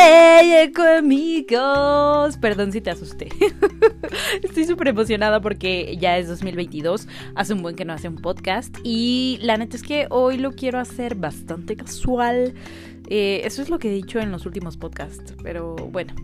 ¡Hey, amigos! Perdón si te asusté. Estoy súper emocionada porque ya es 2022. Hace un buen que no hace un podcast. Y la neta es que hoy lo quiero hacer bastante casual. Eh, eso es lo que he dicho en los últimos podcasts. Pero bueno,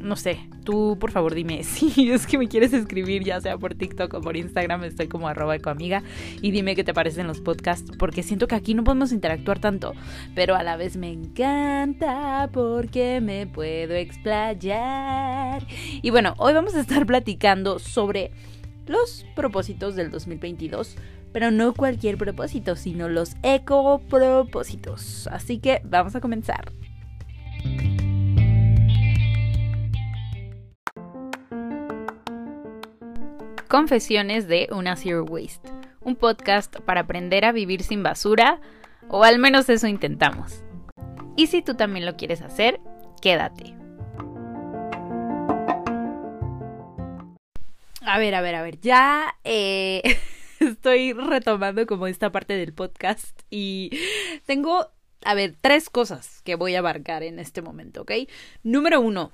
no sé, tú por favor dime si es que me quieres escribir, ya sea por TikTok o por Instagram, estoy como arroba ecoamiga y dime qué te parecen los podcasts, porque siento que aquí no podemos interactuar tanto, pero a la vez me encanta porque me puedo explayar. Y bueno, hoy vamos a estar platicando sobre los propósitos del 2022 pero no cualquier propósito, sino los eco propósitos. Así que vamos a comenzar. Confesiones de una Zero Waste, un podcast para aprender a vivir sin basura, o al menos eso intentamos. Y si tú también lo quieres hacer, quédate. A ver, a ver, a ver, ya eh, estoy retomando como esta parte del podcast y tengo, a ver, tres cosas que voy a abarcar en este momento, ¿ok? Número uno,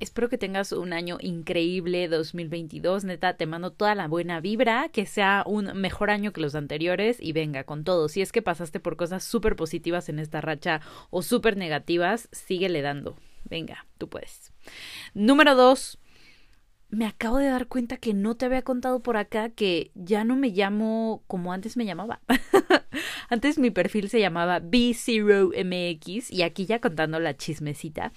Espero que tengas un año increíble 2022. Neta, te mando toda la buena vibra, que sea un mejor año que los anteriores y venga con todo. Si es que pasaste por cosas súper positivas en esta racha o súper negativas, síguele dando. Venga, tú puedes. Número dos. Me acabo de dar cuenta que no te había contado por acá que ya no me llamo como antes me llamaba. antes mi perfil se llamaba B0MX y aquí ya contando la chismecita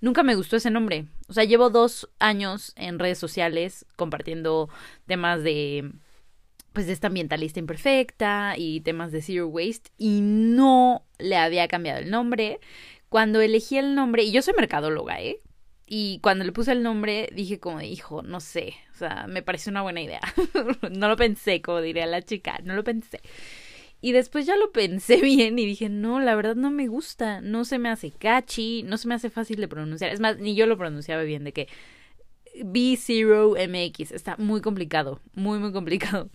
nunca me gustó ese nombre. O sea, llevo dos años en redes sociales compartiendo temas de pues de esta ambientalista imperfecta y temas de zero waste y no le había cambiado el nombre. Cuando elegí el nombre, y yo soy mercadóloga, ¿eh? Y cuando le puse el nombre dije como, hijo, no sé, o sea, me pareció una buena idea. no lo pensé, como diría la chica, no lo pensé. Y después ya lo pensé bien y dije, no, la verdad no me gusta, no se me hace catchy, no se me hace fácil de pronunciar. Es más, ni yo lo pronunciaba bien, de que B0MX está muy complicado, muy, muy complicado.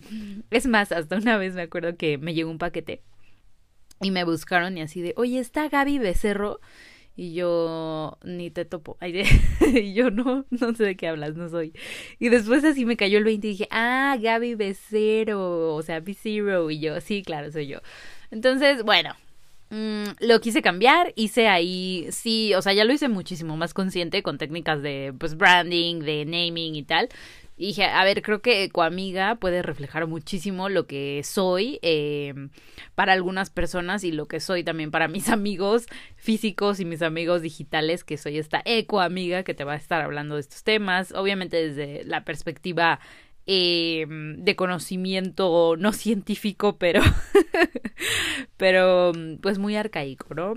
Es más, hasta una vez me acuerdo que me llegó un paquete y me buscaron y así de, oye, está Gaby Becerro. Y yo ni te topo. y yo no, no sé de qué hablas, no soy. Y después así me cayó el 20 y dije, ah, Gaby B0, o sea, B0. Y yo, sí, claro, soy yo. Entonces, bueno, mm, lo quise cambiar, hice ahí, sí, o sea, ya lo hice muchísimo más consciente con técnicas de, pues, branding, de naming y tal. Y dije, a ver, creo que Ecoamiga puede reflejar muchísimo lo que soy eh, para algunas personas y lo que soy también para mis amigos físicos y mis amigos digitales, que soy esta Ecoamiga que te va a estar hablando de estos temas, obviamente desde la perspectiva eh, de conocimiento no científico, pero, pero pues muy arcaico, ¿no?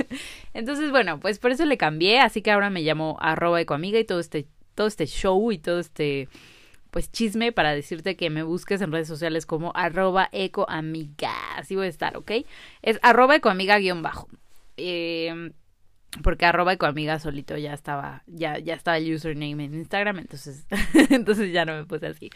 Entonces, bueno, pues por eso le cambié, así que ahora me llamo arroba ecoamiga y todo este todo este show y todo este pues chisme para decirte que me busques en redes sociales como arroba ecoamiga. Así voy a estar, ¿ok? Es arroba ecoamiga bajo. Eh, porque arroba ecoamiga solito ya estaba, ya, ya estaba el username en Instagram, entonces, entonces ya no me puse así.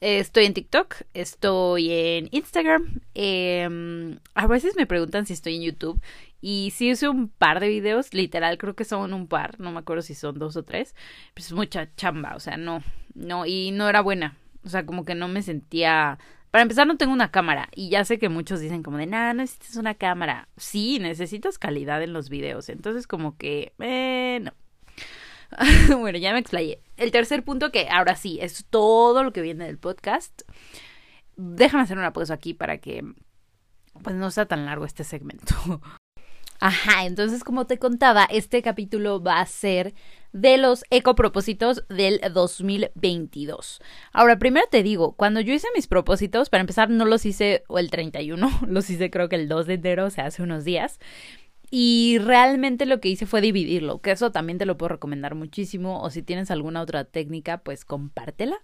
Estoy en TikTok, estoy en Instagram. Eh, a veces me preguntan si estoy en YouTube y sí hice un par de videos, literal, creo que son un par, no me acuerdo si son dos o tres. Pues es mucha chamba, o sea, no, no, y no era buena. O sea, como que no me sentía. Para empezar, no tengo una cámara. Y ya sé que muchos dicen como de, nada, necesitas una cámara. Sí, necesitas calidad en los videos. Entonces, como que, eh, no. bueno, ya me explayé. El tercer punto, que ahora sí, es todo lo que viene del podcast. Déjame hacer una pausa aquí para que pues no sea tan largo este segmento. Ajá, entonces como te contaba, este capítulo va a ser de los ecopropósitos del 2022. Ahora, primero te digo, cuando yo hice mis propósitos, para empezar, no los hice el 31, los hice creo que el 2 de enero, o sea, hace unos días. Y realmente lo que hice fue dividirlo, que eso también te lo puedo recomendar muchísimo, o si tienes alguna otra técnica, pues compártela.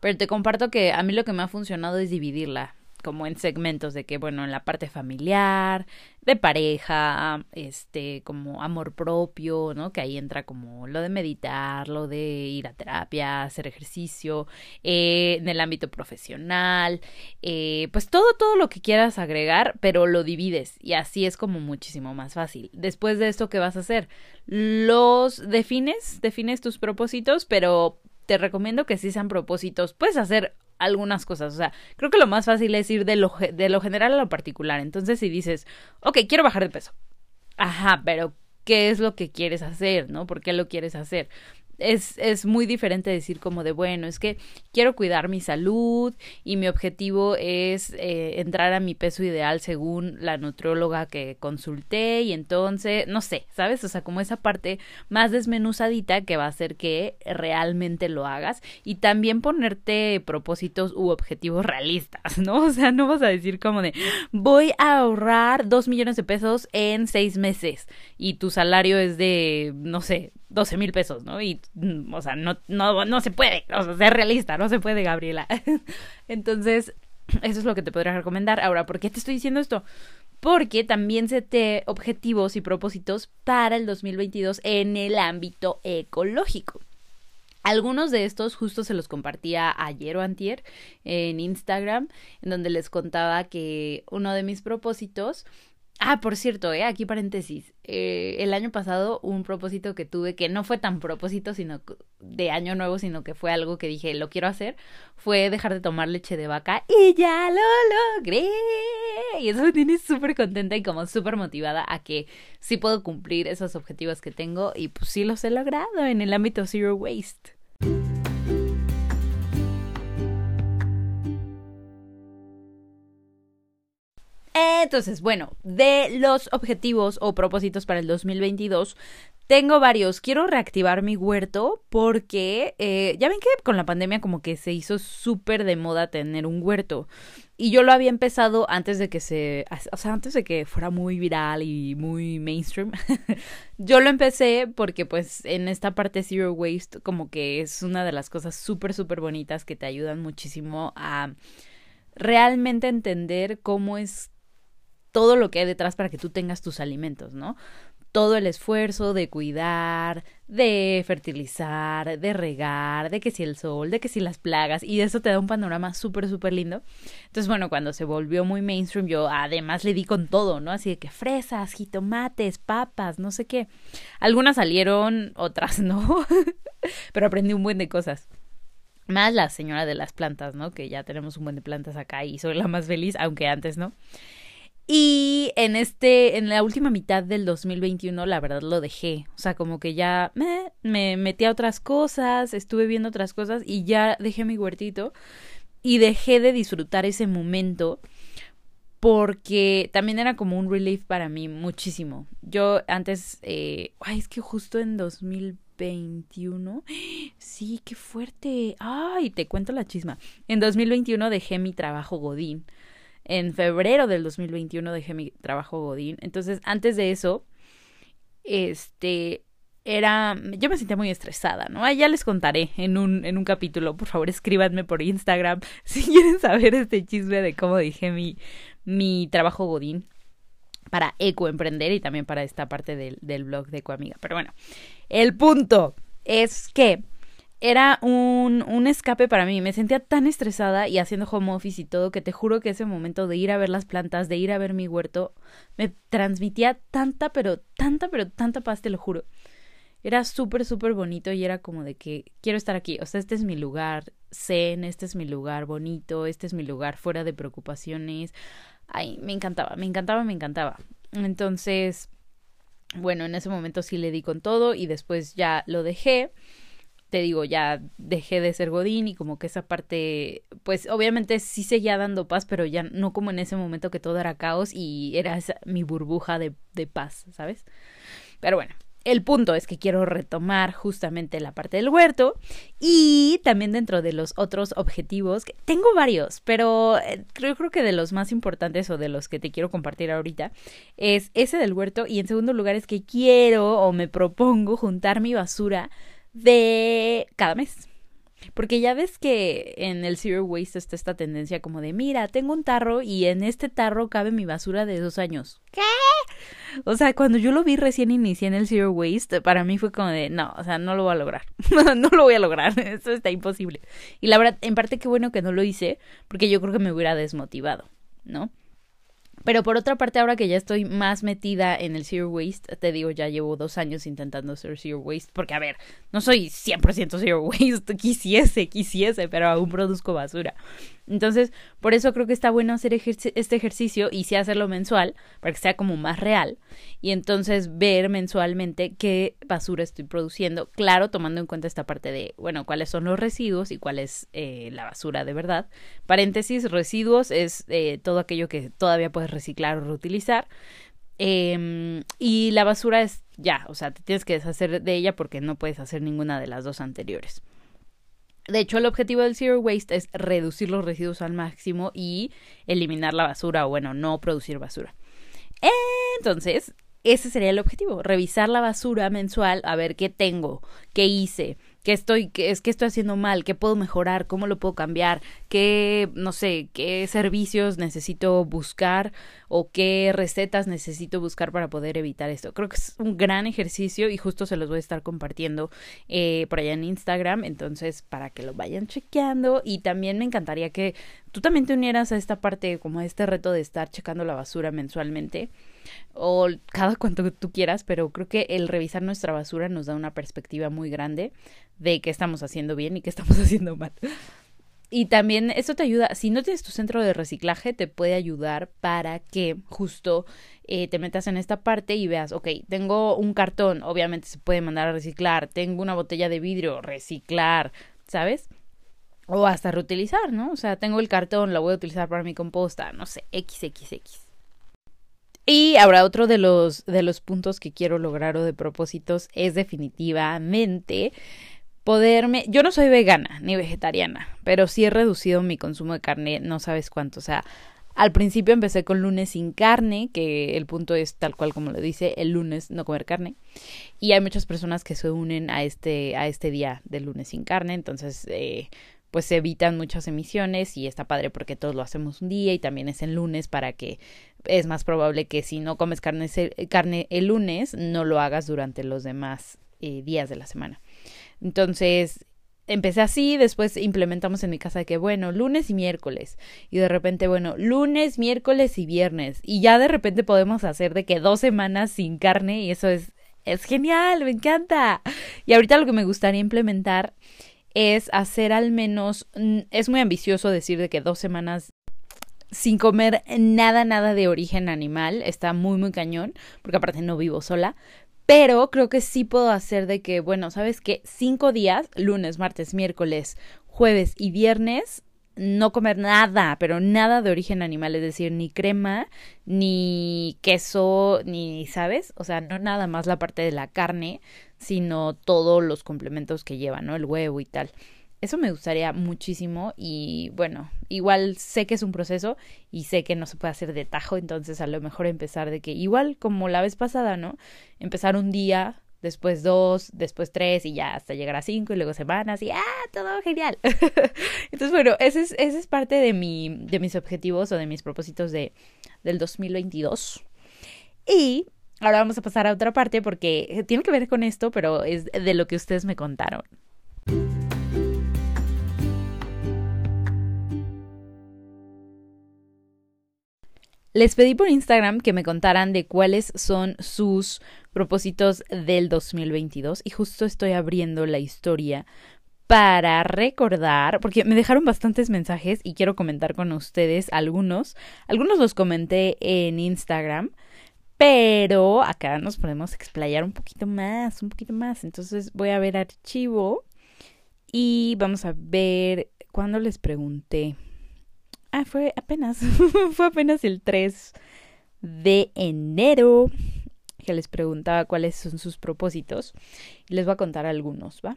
Pero te comparto que a mí lo que me ha funcionado es dividirla. Como en segmentos de que, bueno, en la parte familiar, de pareja, este, como amor propio, ¿no? Que ahí entra como lo de meditar, lo de ir a terapia, hacer ejercicio, eh, en el ámbito profesional, eh, pues todo, todo lo que quieras agregar, pero lo divides y así es como muchísimo más fácil. Después de esto, ¿qué vas a hacer? Los defines, defines tus propósitos, pero te recomiendo que si sean propósitos, puedes hacer algunas cosas. O sea, creo que lo más fácil es ir de lo, de lo general a lo particular. Entonces, si dices, ok, quiero bajar de peso. Ajá, pero ¿qué es lo que quieres hacer? ¿No? ¿Por qué lo quieres hacer? Es, es muy diferente decir como de, bueno, es que quiero cuidar mi salud y mi objetivo es eh, entrar a mi peso ideal según la nutrióloga que consulté y entonces, no sé, ¿sabes? O sea, como esa parte más desmenuzadita que va a hacer que realmente lo hagas y también ponerte propósitos u objetivos realistas, ¿no? O sea, no vas a decir como de, voy a ahorrar dos millones de pesos en seis meses y tu salario es de, no sé, 12 mil pesos, ¿no? Y, mm, o sea, no, no, no se puede, o sea, ser realista, no se puede, Gabriela. Entonces, eso es lo que te podría recomendar. Ahora, ¿por qué te estoy diciendo esto? Porque también se te objetivos y propósitos para el 2022 en el ámbito ecológico. Algunos de estos justo se los compartía ayer o antier en Instagram, en donde les contaba que uno de mis propósitos Ah, por cierto, eh, aquí paréntesis. Eh, el año pasado un propósito que tuve, que no fue tan propósito sino de año nuevo, sino que fue algo que dije, lo quiero hacer, fue dejar de tomar leche de vaca y ya lo logré. Y eso me tiene súper contenta y como súper motivada a que sí puedo cumplir esos objetivos que tengo y pues sí los he logrado en el ámbito Zero Waste. Entonces, bueno, de los objetivos o propósitos para el 2022, tengo varios. Quiero reactivar mi huerto porque eh, ya ven que con la pandemia como que se hizo súper de moda tener un huerto. Y yo lo había empezado antes de que se, o sea, antes de que fuera muy viral y muy mainstream. yo lo empecé porque pues en esta parte Zero Waste como que es una de las cosas súper, súper bonitas que te ayudan muchísimo a realmente entender cómo es todo lo que hay detrás para que tú tengas tus alimentos, ¿no? Todo el esfuerzo de cuidar, de fertilizar, de regar, de que si el sol, de que si las plagas, y eso te da un panorama súper, súper lindo. Entonces, bueno, cuando se volvió muy mainstream, yo además le di con todo, ¿no? Así de que fresas, jitomates, papas, no sé qué. Algunas salieron, otras no, pero aprendí un buen de cosas. Más la señora de las plantas, ¿no? Que ya tenemos un buen de plantas acá y soy la más feliz, aunque antes no. Y en este, en la última mitad del 2021, la verdad lo dejé. O sea, como que ya me, me metí a otras cosas, estuve viendo otras cosas y ya dejé mi huertito y dejé de disfrutar ese momento porque también era como un relief para mí muchísimo. Yo antes, eh, ay, es que justo en 2021, sí, qué fuerte. Ay, te cuento la chisma. En 2021 dejé mi trabajo Godín en febrero del 2021 dejé mi trabajo Godín. Entonces, antes de eso, este, era, yo me sentía muy estresada, ¿no? ya les contaré en un, en un capítulo, por favor escríbanme por Instagram si quieren saber este chisme de cómo dejé mi, mi trabajo Godín para ecoemprender y también para esta parte del, del blog de Ecoamiga. Pero bueno, el punto es que era un, un escape para mí. Me sentía tan estresada y haciendo home office y todo que te juro que ese momento de ir a ver las plantas, de ir a ver mi huerto, me transmitía tanta, pero tanta, pero tanta paz, te lo juro. Era súper, súper bonito y era como de que quiero estar aquí. O sea, este es mi lugar zen, este es mi lugar bonito, este es mi lugar fuera de preocupaciones. Ay, me encantaba, me encantaba, me encantaba. Entonces, bueno, en ese momento sí le di con todo y después ya lo dejé te digo, ya dejé de ser Godín y como que esa parte, pues obviamente sí seguía dando paz, pero ya no como en ese momento que todo era caos y era mi burbuja de, de paz, ¿sabes? Pero bueno, el punto es que quiero retomar justamente la parte del huerto y también dentro de los otros objetivos, que tengo varios, pero eh, creo, creo que de los más importantes o de los que te quiero compartir ahorita es ese del huerto y en segundo lugar es que quiero o me propongo juntar mi basura de cada mes. Porque ya ves que en el Zero Waste está esta tendencia como de, mira, tengo un tarro y en este tarro cabe mi basura de dos años. ¿Qué? O sea, cuando yo lo vi recién inicié en el Zero Waste, para mí fue como de, no, o sea, no lo voy a lograr. no lo voy a lograr. Eso está imposible. Y la verdad, en parte qué bueno que no lo hice, porque yo creo que me hubiera desmotivado, ¿no? Pero por otra parte, ahora que ya estoy más metida en el Zero Waste, te digo, ya llevo dos años intentando ser Zero Waste, porque a ver, no soy 100% Zero Waste, quisiese, quisiese, pero aún produzco basura. Entonces, por eso creo que está bueno hacer este ejercicio y sí hacerlo mensual, para que sea como más real. Y entonces ver mensualmente qué basura estoy produciendo. Claro, tomando en cuenta esta parte de, bueno, cuáles son los residuos y cuál es eh, la basura de verdad. Paréntesis, residuos es eh, todo aquello que todavía puedes reciclar o reutilizar. Em, y la basura es ya, o sea, te tienes que deshacer de ella porque no puedes hacer ninguna de las dos anteriores. De hecho, el objetivo del Zero Waste es reducir los residuos al máximo y eliminar la basura o, bueno, no producir basura. Entonces, ese sería el objetivo, revisar la basura mensual, a ver qué tengo, qué hice, qué estoy, qué es que estoy haciendo mal, qué puedo mejorar, cómo lo puedo cambiar, qué, no sé, qué servicios necesito buscar o qué recetas necesito buscar para poder evitar esto. Creo que es un gran ejercicio y justo se los voy a estar compartiendo eh, por allá en Instagram, entonces para que lo vayan chequeando y también me encantaría que tú también te unieras a esta parte, como a este reto de estar checando la basura mensualmente o cada cuanto tú quieras, pero creo que el revisar nuestra basura nos da una perspectiva muy grande de qué estamos haciendo bien y qué estamos haciendo mal. Y también eso te ayuda, si no tienes tu centro de reciclaje, te puede ayudar para que justo eh, te metas en esta parte y veas, ok, tengo un cartón, obviamente se puede mandar a reciclar, tengo una botella de vidrio, reciclar, ¿sabes? O hasta reutilizar, ¿no? O sea, tengo el cartón, lo voy a utilizar para mi composta, no sé, XXX. Y ahora otro de los, de los puntos que quiero lograr o de propósitos es definitivamente poderme... Yo no soy vegana ni vegetariana, pero sí he reducido mi consumo de carne, no sabes cuánto. O sea, al principio empecé con lunes sin carne, que el punto es tal cual como lo dice, el lunes no comer carne. Y hay muchas personas que se unen a este, a este día del lunes sin carne, entonces eh, pues se evitan muchas emisiones y está padre porque todos lo hacemos un día y también es el lunes para que es más probable que si no comes carne, carne el lunes no lo hagas durante los demás eh, días de la semana. Entonces empecé así, después implementamos en mi casa que bueno, lunes y miércoles y de repente bueno, lunes, miércoles y viernes y ya de repente podemos hacer de que dos semanas sin carne y eso es es genial, me encanta. Y ahorita lo que me gustaría implementar es hacer al menos, mm, es muy ambicioso decir de que dos semanas sin comer nada, nada de origen animal, está muy, muy cañón, porque aparte no vivo sola, pero creo que sí puedo hacer de que, bueno, ¿sabes qué? Cinco días, lunes, martes, miércoles, jueves y viernes, no comer nada, pero nada de origen animal, es decir, ni crema, ni queso, ni, ¿sabes? O sea, no nada más la parte de la carne, sino todos los complementos que lleva, ¿no? El huevo y tal. Eso me gustaría muchísimo y bueno, igual sé que es un proceso y sé que no se puede hacer de tajo, entonces a lo mejor empezar de que igual como la vez pasada, ¿no? Empezar un día, después dos, después tres y ya hasta llegar a cinco y luego semanas y ¡ah! Todo genial. entonces bueno, ese es, ese es parte de, mi, de mis objetivos o de mis propósitos de, del 2022. Y Ahora vamos a pasar a otra parte porque tiene que ver con esto, pero es de lo que ustedes me contaron. Les pedí por Instagram que me contaran de cuáles son sus propósitos del 2022 y justo estoy abriendo la historia para recordar, porque me dejaron bastantes mensajes y quiero comentar con ustedes algunos. Algunos los comenté en Instagram, pero acá nos podemos explayar un poquito más, un poquito más. Entonces voy a ver archivo y vamos a ver cuándo les pregunté. Ah, fue apenas, fue apenas el 3 de enero que les preguntaba cuáles son sus propósitos. Les voy a contar algunos, ¿va?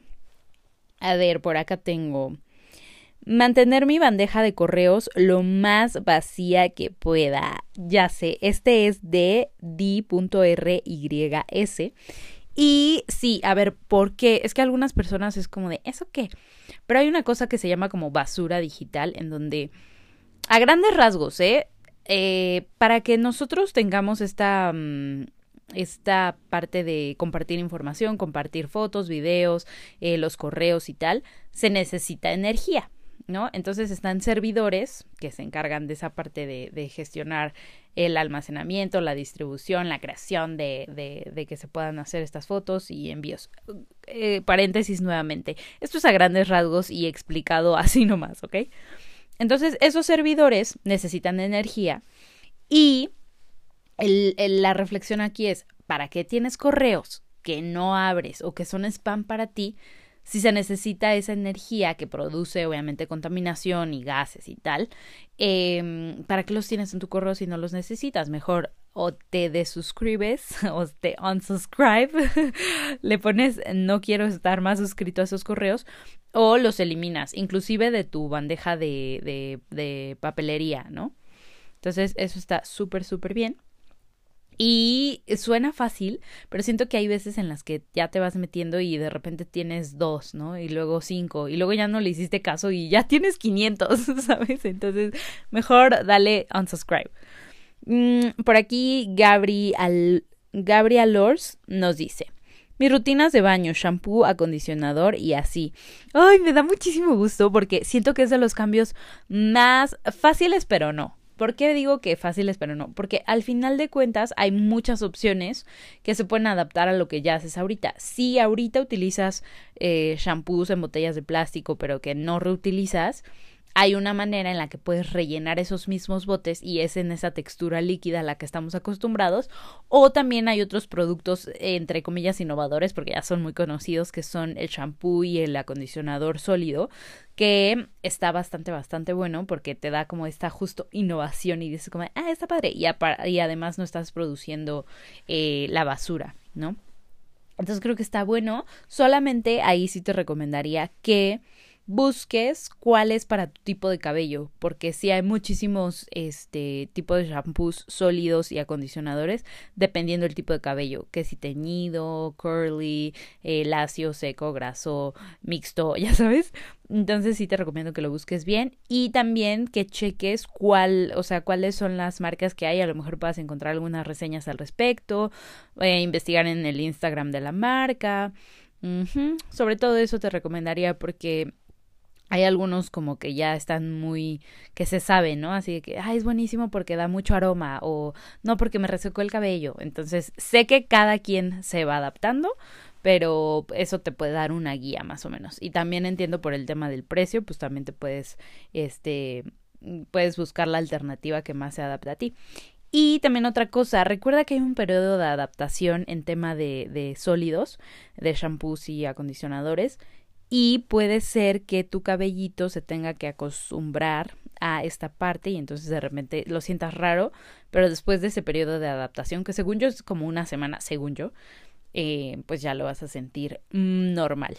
A ver, por acá tengo Mantener mi bandeja de correos lo más vacía que pueda. Ya sé, este es de D.RYS Y sí, a ver, ¿por qué? Es que algunas personas es como de, ¿eso qué? Pero hay una cosa que se llama como basura digital, en donde, a grandes rasgos, ¿eh? eh para que nosotros tengamos esta, mm, esta parte de compartir información, compartir fotos, videos, eh, los correos y tal, se necesita energía. ¿No? Entonces están servidores que se encargan de esa parte de, de gestionar el almacenamiento, la distribución, la creación de, de, de, que se puedan hacer estas fotos y envíos. Eh, paréntesis nuevamente. Esto es a grandes rasgos y explicado así nomás, ¿ok? Entonces, esos servidores necesitan energía y el, la reflexión aquí es, ¿para qué tienes correos que no abres o que son spam para ti? Si se necesita esa energía que produce obviamente contaminación y gases y tal, eh, ¿para qué los tienes en tu correo si no los necesitas? Mejor o te desuscribes o te unsubscribe, le pones no quiero estar más suscrito a esos correos o los eliminas, inclusive de tu bandeja de, de, de papelería, ¿no? Entonces eso está súper, súper bien. Y suena fácil, pero siento que hay veces en las que ya te vas metiendo y de repente tienes dos, ¿no? Y luego cinco, y luego ya no le hiciste caso y ya tienes 500, ¿sabes? Entonces, mejor dale unsubscribe. Mm, por aquí, Gabri Al Gabriel Lors nos dice. Mis rutinas de baño, shampoo, acondicionador y así. Ay, me da muchísimo gusto porque siento que es de los cambios más fáciles, pero no. ¿Por qué digo que fáciles pero no? Porque al final de cuentas hay muchas opciones que se pueden adaptar a lo que ya haces ahorita. Si ahorita utilizas eh, shampoos en botellas de plástico pero que no reutilizas, hay una manera en la que puedes rellenar esos mismos botes y es en esa textura líquida a la que estamos acostumbrados. O también hay otros productos, entre comillas, innovadores, porque ya son muy conocidos, que son el shampoo y el acondicionador sólido, que está bastante, bastante bueno porque te da como esta justo innovación y dices como, ah, está padre. Y, y además no estás produciendo eh, la basura, ¿no? Entonces creo que está bueno. Solamente ahí sí te recomendaría que busques cuál es para tu tipo de cabello, porque sí hay muchísimos este tipos de shampoos sólidos y acondicionadores dependiendo del tipo de cabello, que si teñido, curly, eh, lacio, seco, graso, mixto, ya sabes. Entonces sí te recomiendo que lo busques bien y también que cheques cuál, o sea, cuáles son las marcas que hay. A lo mejor puedas encontrar algunas reseñas al respecto, eh, investigar en el Instagram de la marca. Sobre todo eso te recomendaría porque hay algunos como que ya están muy que se saben, ¿no? Así que, ay, es buenísimo porque da mucho aroma o no porque me resecó el cabello. Entonces, sé que cada quien se va adaptando, pero eso te puede dar una guía más o menos. Y también entiendo por el tema del precio, pues también te puedes este puedes buscar la alternativa que más se adapta a ti. Y también otra cosa, recuerda que hay un periodo de adaptación en tema de, de sólidos, de shampoos y acondicionadores, y puede ser que tu cabellito se tenga que acostumbrar a esta parte y entonces de repente lo sientas raro, pero después de ese periodo de adaptación, que según yo es como una semana, según yo, eh, pues ya lo vas a sentir normal.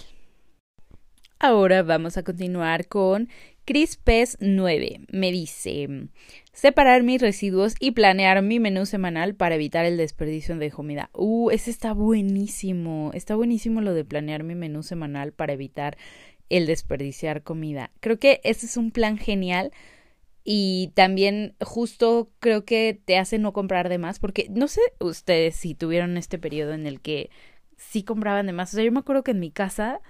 Ahora vamos a continuar con Crispes 9. Me dice separar mis residuos y planear mi menú semanal para evitar el desperdicio de comida. Uh, ese está buenísimo. Está buenísimo lo de planear mi menú semanal para evitar el desperdiciar comida. Creo que ese es un plan genial y también justo creo que te hace no comprar de más porque no sé ustedes si tuvieron este periodo en el que sí compraban de más. O sea, yo me acuerdo que en mi casa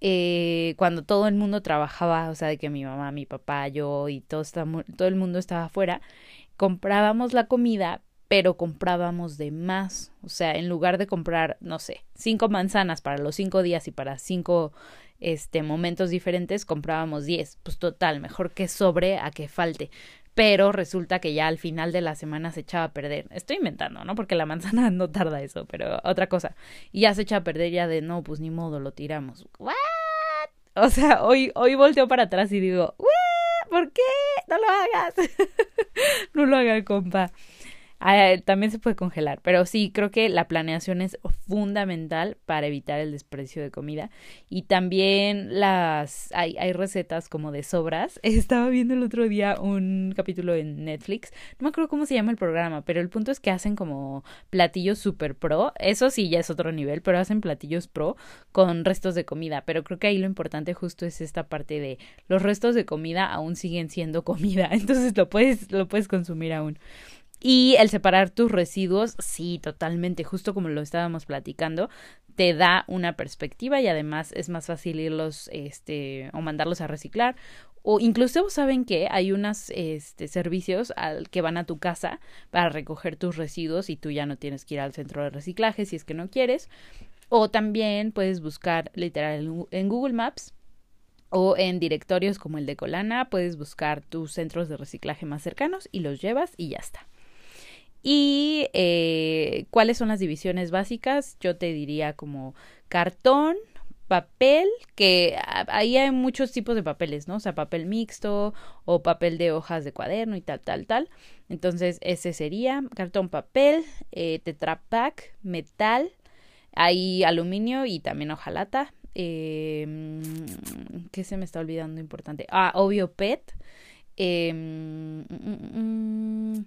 eh, cuando todo el mundo trabajaba, o sea, de que mi mamá, mi papá, yo y todo, el mundo estaba afuera, comprábamos la comida, pero comprábamos de más. O sea, en lugar de comprar, no sé, cinco manzanas para los cinco días y para cinco este, momentos diferentes, comprábamos diez. Pues total, mejor que sobre a que falte pero resulta que ya al final de la semana se echaba a perder. Estoy inventando, ¿no? Porque la manzana no tarda eso, pero otra cosa. Y ya se echa a perder ya de, no, pues ni modo, lo tiramos. ¿What? O sea, hoy, hoy volteo para atrás y digo, ¿What? ¿por qué? No lo hagas. no lo haga, compa. Ah, también se puede congelar, pero sí, creo que la planeación es fundamental para evitar el desprecio de comida. Y también las hay, hay recetas como de sobras. Estaba viendo el otro día un capítulo en Netflix. No me acuerdo cómo se llama el programa, pero el punto es que hacen como platillos super pro. Eso sí ya es otro nivel, pero hacen platillos pro con restos de comida. Pero creo que ahí lo importante justo es esta parte de los restos de comida aún siguen siendo comida. Entonces lo puedes, lo puedes consumir aún. Y el separar tus residuos, sí, totalmente, justo como lo estábamos platicando, te da una perspectiva y además es más fácil irlos, este, o mandarlos a reciclar. O incluso saben que hay unos este, servicios al que van a tu casa para recoger tus residuos y tú ya no tienes que ir al centro de reciclaje si es que no quieres. O también puedes buscar literal en Google Maps o en directorios como el de Colana, puedes buscar tus centros de reciclaje más cercanos y los llevas y ya está. Y eh, cuáles son las divisiones básicas, yo te diría como cartón, papel, que ahí hay muchos tipos de papeles, ¿no? O sea, papel mixto o papel de hojas de cuaderno y tal, tal, tal. Entonces, ese sería cartón, papel, eh, tetrapack, metal, hay aluminio y también hojalata. Eh, ¿Qué se me está olvidando importante? Ah, obvio PET. Eh, mm, mm, mm,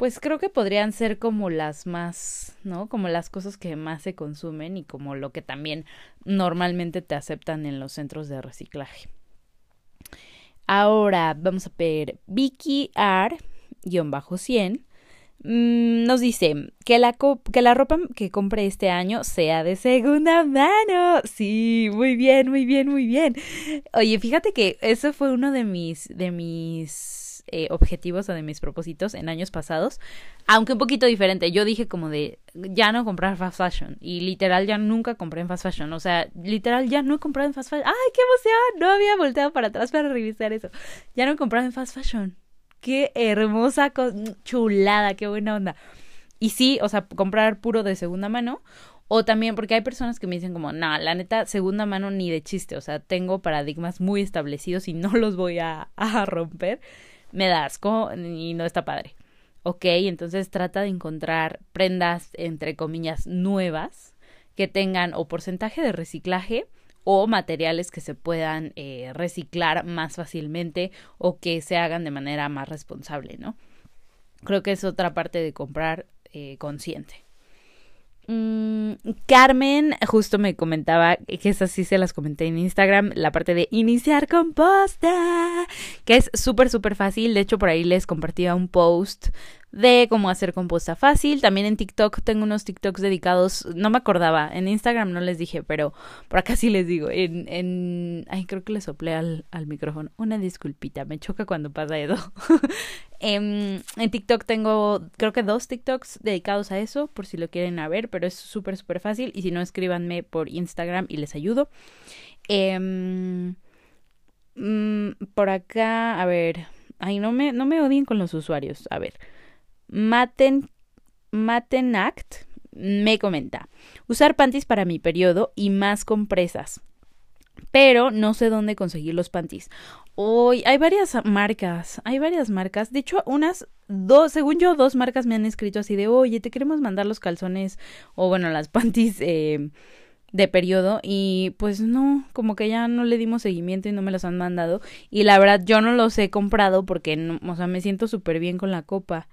pues creo que podrían ser como las más, ¿no? Como las cosas que más se consumen y como lo que también normalmente te aceptan en los centros de reciclaje. Ahora vamos a ver Vicky R-100 mm, nos dice que la, que la ropa que compre este año sea de segunda mano. Sí, muy bien, muy bien, muy bien. Oye, fíjate que eso fue uno de mis, de mis eh, objetivos o de mis propósitos en años pasados, aunque un poquito diferente. Yo dije como de ya no comprar fast fashion y literal ya nunca compré en fast fashion, o sea, literal ya no he comprado en fast fashion. ¡Ay, qué emoción! No había volteado para atrás para revisar eso. Ya no he comprado en fast fashion. Qué hermosa chulada, qué buena onda. Y sí, o sea, comprar puro de segunda mano o también porque hay personas que me dicen como, no, la neta, segunda mano ni de chiste, o sea, tengo paradigmas muy establecidos y no los voy a, a romper me da asco y no está padre. Ok, entonces trata de encontrar prendas, entre comillas, nuevas que tengan o porcentaje de reciclaje o materiales que se puedan eh, reciclar más fácilmente o que se hagan de manera más responsable, ¿no? Creo que es otra parte de comprar eh, consciente. Mm, Carmen justo me comentaba que esas sí se las comenté en Instagram, la parte de iniciar composta, que es súper, súper fácil. De hecho, por ahí les compartía un post de cómo hacer composta fácil. También en TikTok tengo unos TikToks dedicados, no me acordaba, en Instagram no les dije, pero por acá sí les digo. En, en ay, creo que le soplé al, al micrófono. Una disculpita, me choca cuando pasa eso. en, en TikTok tengo, creo que dos TikToks dedicados a eso, por si lo quieren a ver, pero es súper, súper fácil. Y si no, escríbanme por Instagram y les ayudo. Eh, por acá, a ver. Ay, no me, no me odien con los usuarios. A ver. Maten, Matenact me comenta, usar panties para mi periodo y más compresas. Pero no sé dónde conseguir los panties. Hoy hay varias marcas, hay varias marcas. De hecho, unas, dos, según yo, dos marcas me han escrito así de, oye, te queremos mandar los calzones o bueno, las panties eh, de periodo y pues no, como que ya no le dimos seguimiento y no me los han mandado. Y la verdad, yo no los he comprado porque, no, o sea, me siento súper bien con la copa.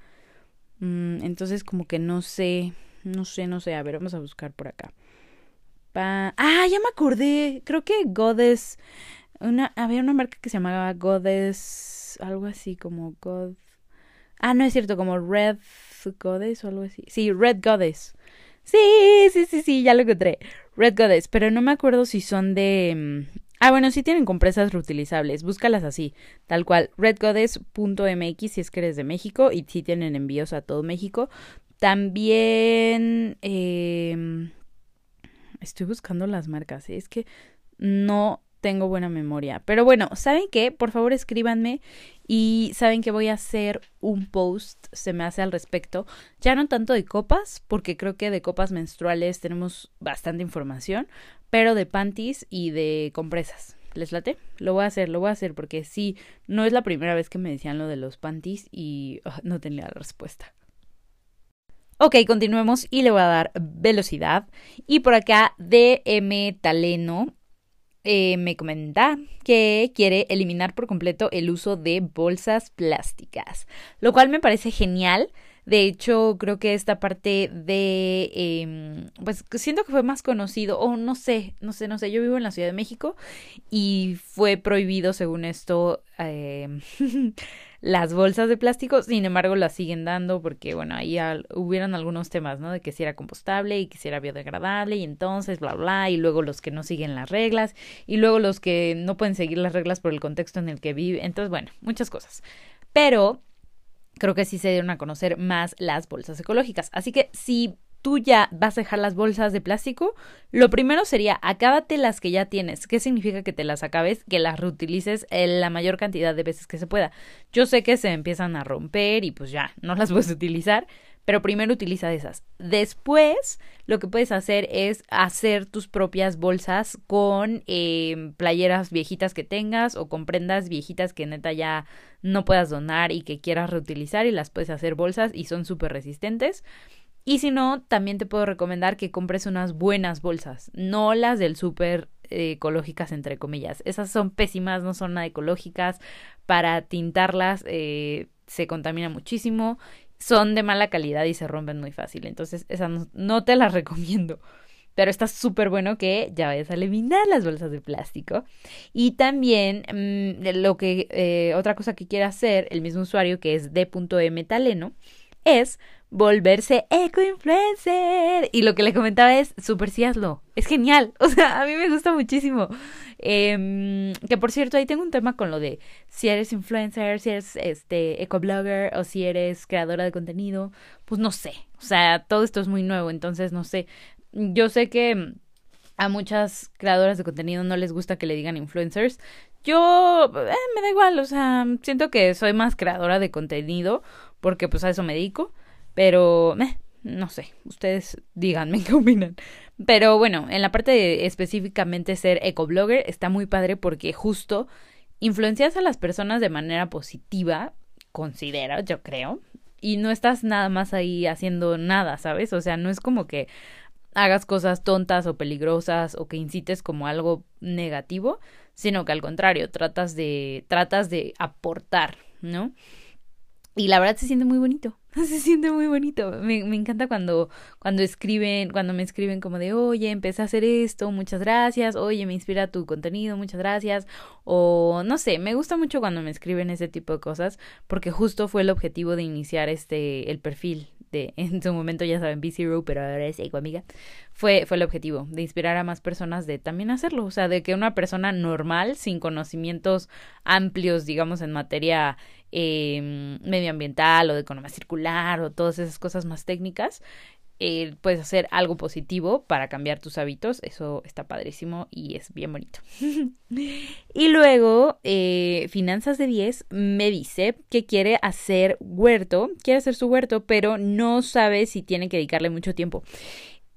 Mm, entonces como que no sé, no sé, no sé. A ver, vamos a buscar por acá. Ah, ya me acordé. Creo que Goddess. Una, había una marca que se llamaba Goddess. Algo así como God. Ah, no es cierto, como Red Goddess o algo así. Sí, Red Goddess. Sí, sí, sí, sí, ya lo encontré. Red Goddess, pero no me acuerdo si son de mm, Ah, bueno, sí tienen compresas reutilizables, búscalas así, tal cual, redgoddess.mx si es que eres de México y sí tienen envíos a todo México. También eh, estoy buscando las marcas, ¿eh? es que no tengo buena memoria. Pero bueno, ¿saben qué? Por favor escríbanme y saben que voy a hacer un post, se me hace al respecto. Ya no tanto de copas, porque creo que de copas menstruales tenemos bastante información, pero de panties y de compresas. ¿Les late? Lo voy a hacer, lo voy a hacer porque sí, no es la primera vez que me decían lo de los panties y ah, no tenía la respuesta. Ok, continuemos y le voy a dar velocidad. Y por acá, DM Taleno eh, me comenta que quiere eliminar por completo el uso de bolsas plásticas, lo cual me parece genial. De hecho, creo que esta parte de, em, pues siento que fue más conocido, o no sé, no sé, no sé, yo vivo en la Ciudad de México y fue prohibido, según esto, eh, las bolsas de plástico, sin embargo las siguen dando porque, bueno, ahí hubieron algunos temas, ¿no? De que si era compostable y que si era biodegradable y entonces, bla, bla, y luego los que no siguen las reglas y luego los que no pueden seguir las reglas por el contexto en el que vive, entonces, bueno, muchas cosas. Pero creo que sí se dieron a conocer más las bolsas ecológicas. Así que si tú ya vas a dejar las bolsas de plástico, lo primero sería acábate las que ya tienes. ¿Qué significa que te las acabes? Que las reutilices la mayor cantidad de veces que se pueda. Yo sé que se empiezan a romper y pues ya no las puedes utilizar, pero primero utiliza esas. Después, lo que puedes hacer es hacer tus propias bolsas con em, playeras viejitas que tengas o con prendas viejitas que neta ya no puedas donar y que quieras reutilizar y las puedes hacer bolsas y son súper resistentes. Y si no, también te puedo recomendar que compres unas buenas bolsas, no las del súper eh, ecológicas, entre comillas. Esas son pésimas, no son nada ecológicas. Para tintarlas eh, se contamina muchísimo, son de mala calidad y se rompen muy fácil. Entonces, esas no, te las recomiendo. Pero está súper bueno que ya vayas a eliminar las bolsas de plástico. Y también mm, lo que, eh, otra cosa que quiere hacer el mismo usuario, que es D.M Taleno, es volverse eco-influencer. Y lo que le comentaba es, super sí hazlo. Es genial. O sea, a mí me gusta muchísimo. Em, que por cierto, ahí tengo un tema con lo de si eres influencer, si eres este eco-blogger o si eres creadora de contenido. Pues no sé. O sea, todo esto es muy nuevo, entonces no sé. Yo sé que a muchas creadoras de contenido no les gusta que le digan influencers. Yo, eh, me da igual, o sea, siento que soy más creadora de contenido porque pues a eso me dedico, pero eh, no sé, ustedes díganme qué opinan. Pero bueno, en la parte de específicamente ser ecoblogger está muy padre porque justo influencias a las personas de manera positiva, considero, yo creo, y no estás nada más ahí haciendo nada, ¿sabes? O sea, no es como que hagas cosas tontas o peligrosas o que incites como algo negativo, sino que al contrario, tratas de tratas de aportar, ¿no? Y la verdad se siente muy bonito, se siente muy bonito. Me, me, encanta cuando, cuando escriben, cuando me escriben como de, oye, empecé a hacer esto, muchas gracias, oye, me inspira tu contenido, muchas gracias. O no sé, me gusta mucho cuando me escriben ese tipo de cosas, porque justo fue el objetivo de iniciar este, el perfil de, en su momento ya saben, b pero ahora es Eco Amiga, fue, fue el objetivo, de inspirar a más personas de también hacerlo, o sea, de que una persona normal, sin conocimientos amplios, digamos, en materia eh, medioambiental o de economía circular o todas esas cosas más técnicas, eh, puedes hacer algo positivo para cambiar tus hábitos. Eso está padrísimo y es bien bonito. y luego, eh, Finanzas de 10 me dice que quiere hacer huerto, quiere hacer su huerto, pero no sabe si tiene que dedicarle mucho tiempo.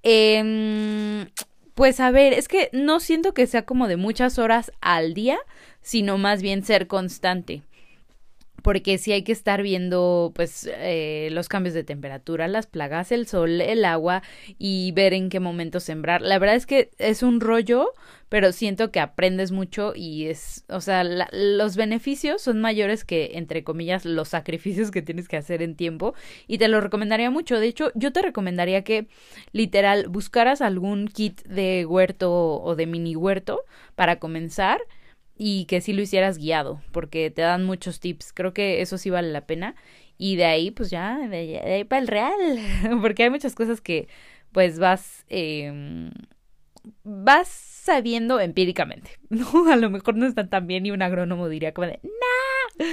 Em, pues a ver, es que no siento que sea como de muchas horas al día, sino más bien ser constante porque sí hay que estar viendo pues eh, los cambios de temperatura, las plagas, el sol, el agua y ver en qué momento sembrar. La verdad es que es un rollo, pero siento que aprendes mucho y es, o sea, los beneficios son mayores que, entre comillas, los sacrificios que tienes que hacer en tiempo y te lo recomendaría mucho. De hecho, yo te recomendaría que literal buscaras algún kit de huerto o de mini huerto para comenzar y que sí lo hicieras guiado, porque te dan muchos tips. Creo que eso sí vale la pena. Y de ahí, pues ya, de ahí, para el real, porque hay muchas cosas que pues vas, eh, vas sabiendo empíricamente, ¿no? A lo mejor no están tan bien y un agrónomo diría como de, ¡nah!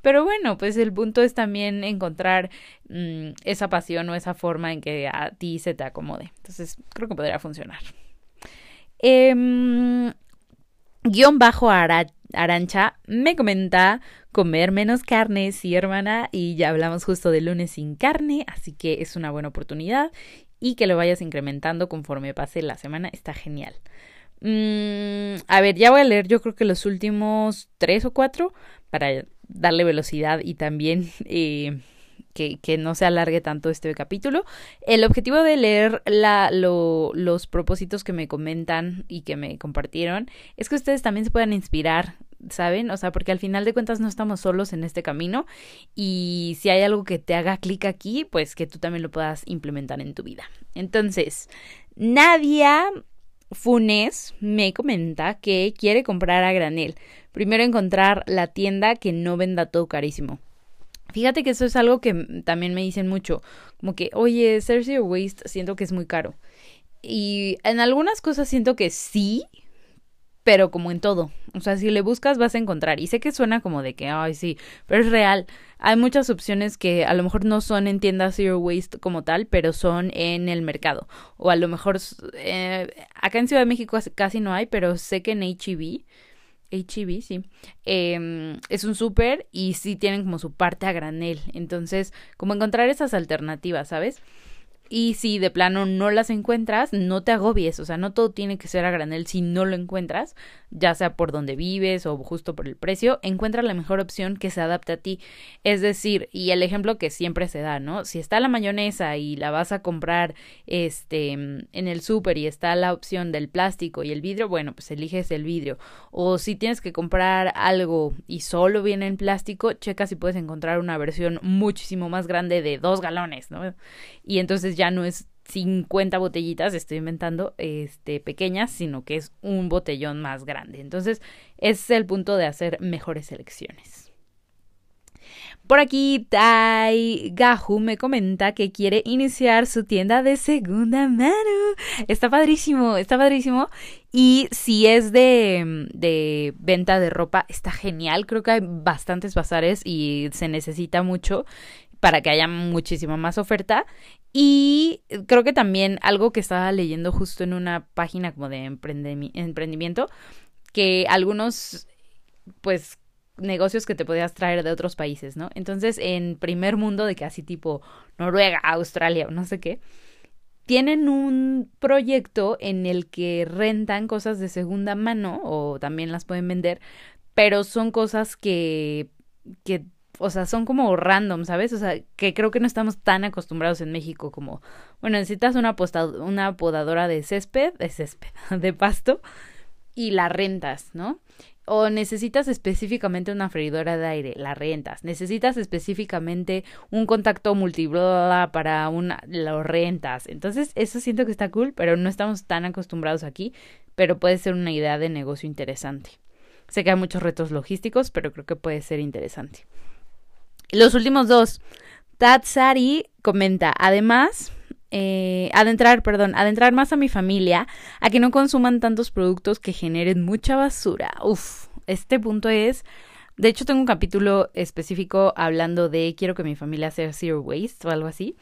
Pero bueno, pues el punto es también encontrar mm, esa pasión o esa forma en que a ti se te acomode. Entonces, creo que podría funcionar. Eh, guion bajo Arancha me comenta comer menos carne, sí hermana, y ya hablamos justo de lunes sin carne, así que es una buena oportunidad y que lo vayas incrementando conforme pase la semana, está genial. Mm, a ver, ya voy a leer yo creo que los últimos tres o cuatro para darle velocidad y también eh, que, no se alargue tanto este capítulo. El objetivo de leer la, lo, los propósitos que me comentan y que me compartieron es que ustedes también se puedan inspirar, ¿saben? O sea, porque al final de cuentas no estamos solos en este camino y si hay algo que te haga clic aquí, pues que tú también lo puedas implementar en tu vida. Entonces, Nadia Funes me comenta que quiere comprar a granel. Primero encontrar la tienda que no venda todo carísimo. Fíjate que eso es algo que también me dicen mucho, como que, oye, Cersei Waste siento que es muy caro. Y en algunas cosas siento que sí, pero como en todo. O sea, si le buscas vas a encontrar. Y sé que suena como de que, ay, sí, pero es real. Hay muchas opciones que a lo mejor no son en tiendas Zero Waste como tal, pero son en el mercado. O a lo mejor, eh, acá en Ciudad de México casi no hay, pero sé que en HEB, HEB, sí, eh, es un súper y sí tienen como su parte a granel. Entonces, como encontrar esas alternativas, ¿sabes? Y si de plano no las encuentras, no te agobies, o sea, no todo tiene que ser a granel si no lo encuentras, ya sea por donde vives o justo por el precio, encuentra la mejor opción que se adapte a ti. Es decir, y el ejemplo que siempre se da, ¿no? Si está la mayonesa y la vas a comprar este en el súper y está la opción del plástico y el vidrio, bueno, pues eliges el vidrio. O si tienes que comprar algo y solo viene en plástico, checa si puedes encontrar una versión muchísimo más grande de dos galones, ¿no? Y entonces ya no es 50 botellitas, estoy inventando, este, pequeñas, sino que es un botellón más grande. Entonces, es el punto de hacer mejores elecciones. Por aquí, Tai Gahu me comenta que quiere iniciar su tienda de segunda mano. Está padrísimo, está padrísimo. Y si es de, de venta de ropa, está genial. Creo que hay bastantes bazares y se necesita mucho para que haya muchísima más oferta. Y creo que también algo que estaba leyendo justo en una página como de emprendimiento, que algunos, pues, negocios que te podías traer de otros países, ¿no? Entonces, en primer mundo, de que así tipo Noruega, Australia no sé qué, tienen un proyecto en el que rentan cosas de segunda mano o también las pueden vender, pero son cosas que, que o sea, son como random, ¿sabes? O sea, que creo que no estamos tan acostumbrados en México como, bueno, necesitas una, podadora de césped, de césped, de pasto, y la rentas, ¿no? O necesitas específicamente una freidora de aire, la rentas. Necesitas específicamente un contacto multibloda para una, lo rentas. Entonces, eso siento que está cool, pero no estamos tan acostumbrados aquí, pero puede ser una idea de negocio interesante. Sé que hay muchos retos logísticos, pero creo que puede ser interesante. Los últimos dos. Tatsari comenta, además, eh, adentrar, perdón, adentrar más a mi familia a que no consuman tantos productos que generen mucha basura. Uf, este punto es... De hecho, tengo un capítulo específico hablando de quiero que mi familia sea zero waste o algo así.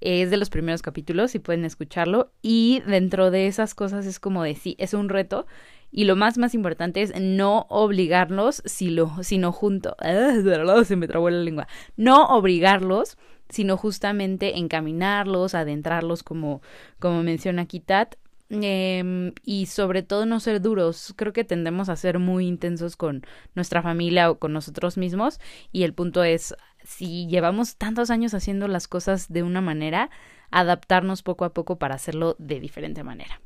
Es de los primeros capítulos y pueden escucharlo. Y dentro de esas cosas es como de sí, es un reto y lo más más importante es no obligarlos, sino junto, se me trabó la lengua, no obligarlos, sino justamente encaminarlos, adentrarlos como, como menciona Kitat, em, y sobre todo no ser duros. Creo que tendemos a ser muy intensos con nuestra familia o con nosotros mismos y el punto es, si llevamos tantos años haciendo las cosas de una manera, adaptarnos poco a poco para hacerlo de diferente manera.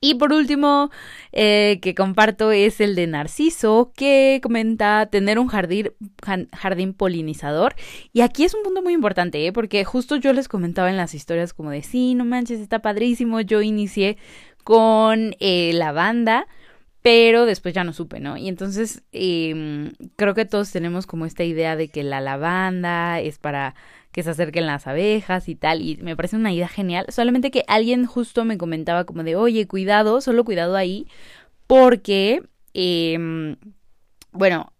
Y por último, eh, que comparto es el de Narciso, que comenta tener un jardín, polinizador. Y aquí es un punto muy importante, ¿eh? porque justo yo les comentaba en las historias como de, sí, no manches, está padrísimo. Yo inicié con eh, lavanda, pero después ya no supe, ¿no? Y entonces eh, creo que todos tenemos como esta idea de que la lavanda es para que se acerquen las abejas y tal, y me parece una idea genial, solamente que alguien justo me comentaba como de, oye, cuidado, solo cuidado ahí, porque, eh, bueno,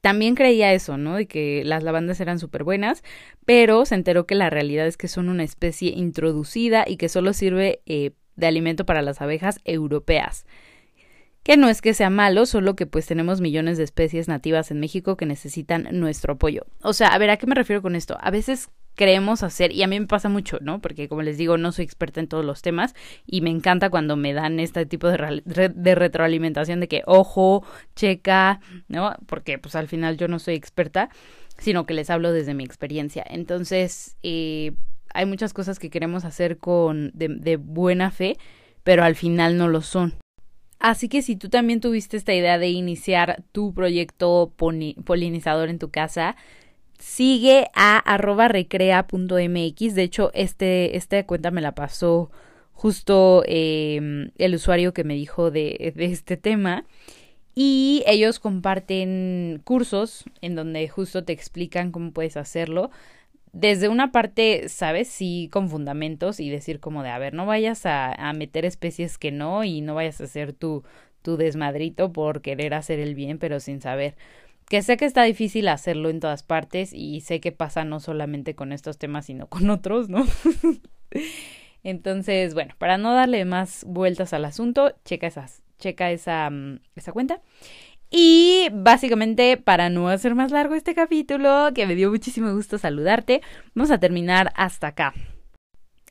también creía eso, ¿no? De que las lavandas eran súper buenas, pero se enteró que la realidad es que son una especie introducida y que solo sirve eh, de alimento para las abejas europeas que no es que sea malo, solo que pues tenemos millones de especies nativas en México que necesitan nuestro apoyo. O sea, a ver, ¿a qué me refiero con esto? A veces creemos hacer, y a mí me pasa mucho, ¿no? Porque como les digo, no soy experta en todos los temas y me encanta cuando me dan este tipo de, de retroalimentación de que, ojo, checa, ¿no? Porque pues al final yo no soy experta, sino que les hablo desde mi experiencia. Entonces, eh, hay muchas cosas que queremos hacer con de, de buena fe, pero al final no lo son. Así que si tú también tuviste esta idea de iniciar tu proyecto polinizador en tu casa, sigue a arroba recrea.mx. De hecho, este, esta cuenta me la pasó justo eh, el usuario que me dijo de este tema. Y ellos comparten cursos en donde justo te explican cómo puedes hacerlo. Desde una parte, ¿sabes? Sí, con fundamentos y decir como de, a ver, no vayas a, a meter especies que no y no vayas a hacer tu, tu desmadrito por querer hacer el bien, pero sin saber que sé que está difícil hacerlo en todas partes y sé que pasa no solamente con estos temas, sino con otros, ¿no? Entonces, bueno, para no darle más vueltas al asunto, checa esas, checa esa, mm, esa cuenta. Y básicamente, para no hacer más largo este capítulo, que me dio muchísimo gusto saludarte, vamos a terminar hasta acá.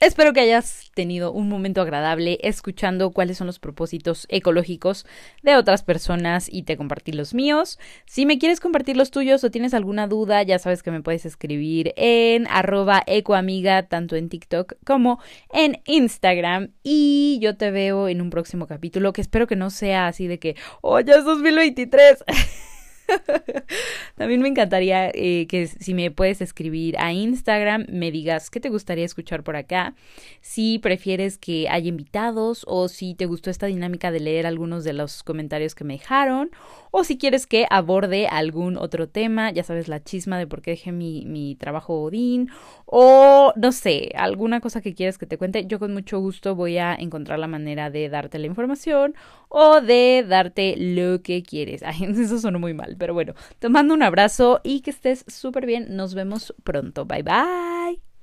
Espero que hayas tenido un momento agradable escuchando cuáles son los propósitos ecológicos de otras personas y te compartí los míos. Si me quieres compartir los tuyos o tienes alguna duda, ya sabes que me puedes escribir en arroba ecoamiga, tanto en TikTok como en Instagram. Y yo te veo en un próximo capítulo que espero que no sea así de que, oh, ya es 2023. También me encantaría eh, que si me puedes escribir a Instagram, me digas qué te gustaría escuchar por acá, si prefieres que haya invitados o si te gustó esta dinámica de leer algunos de los comentarios que me dejaron o si quieres que aborde algún otro tema, ya sabes, la chisma de por qué dejé mi, mi trabajo Odín o no sé, alguna cosa que quieras que te cuente, yo con mucho gusto voy a encontrar la manera de darte la información o de darte lo que quieres. Ay, eso sonó muy mal, pero bueno, te mando un abrazo y que estés súper bien. Nos vemos pronto. Bye bye.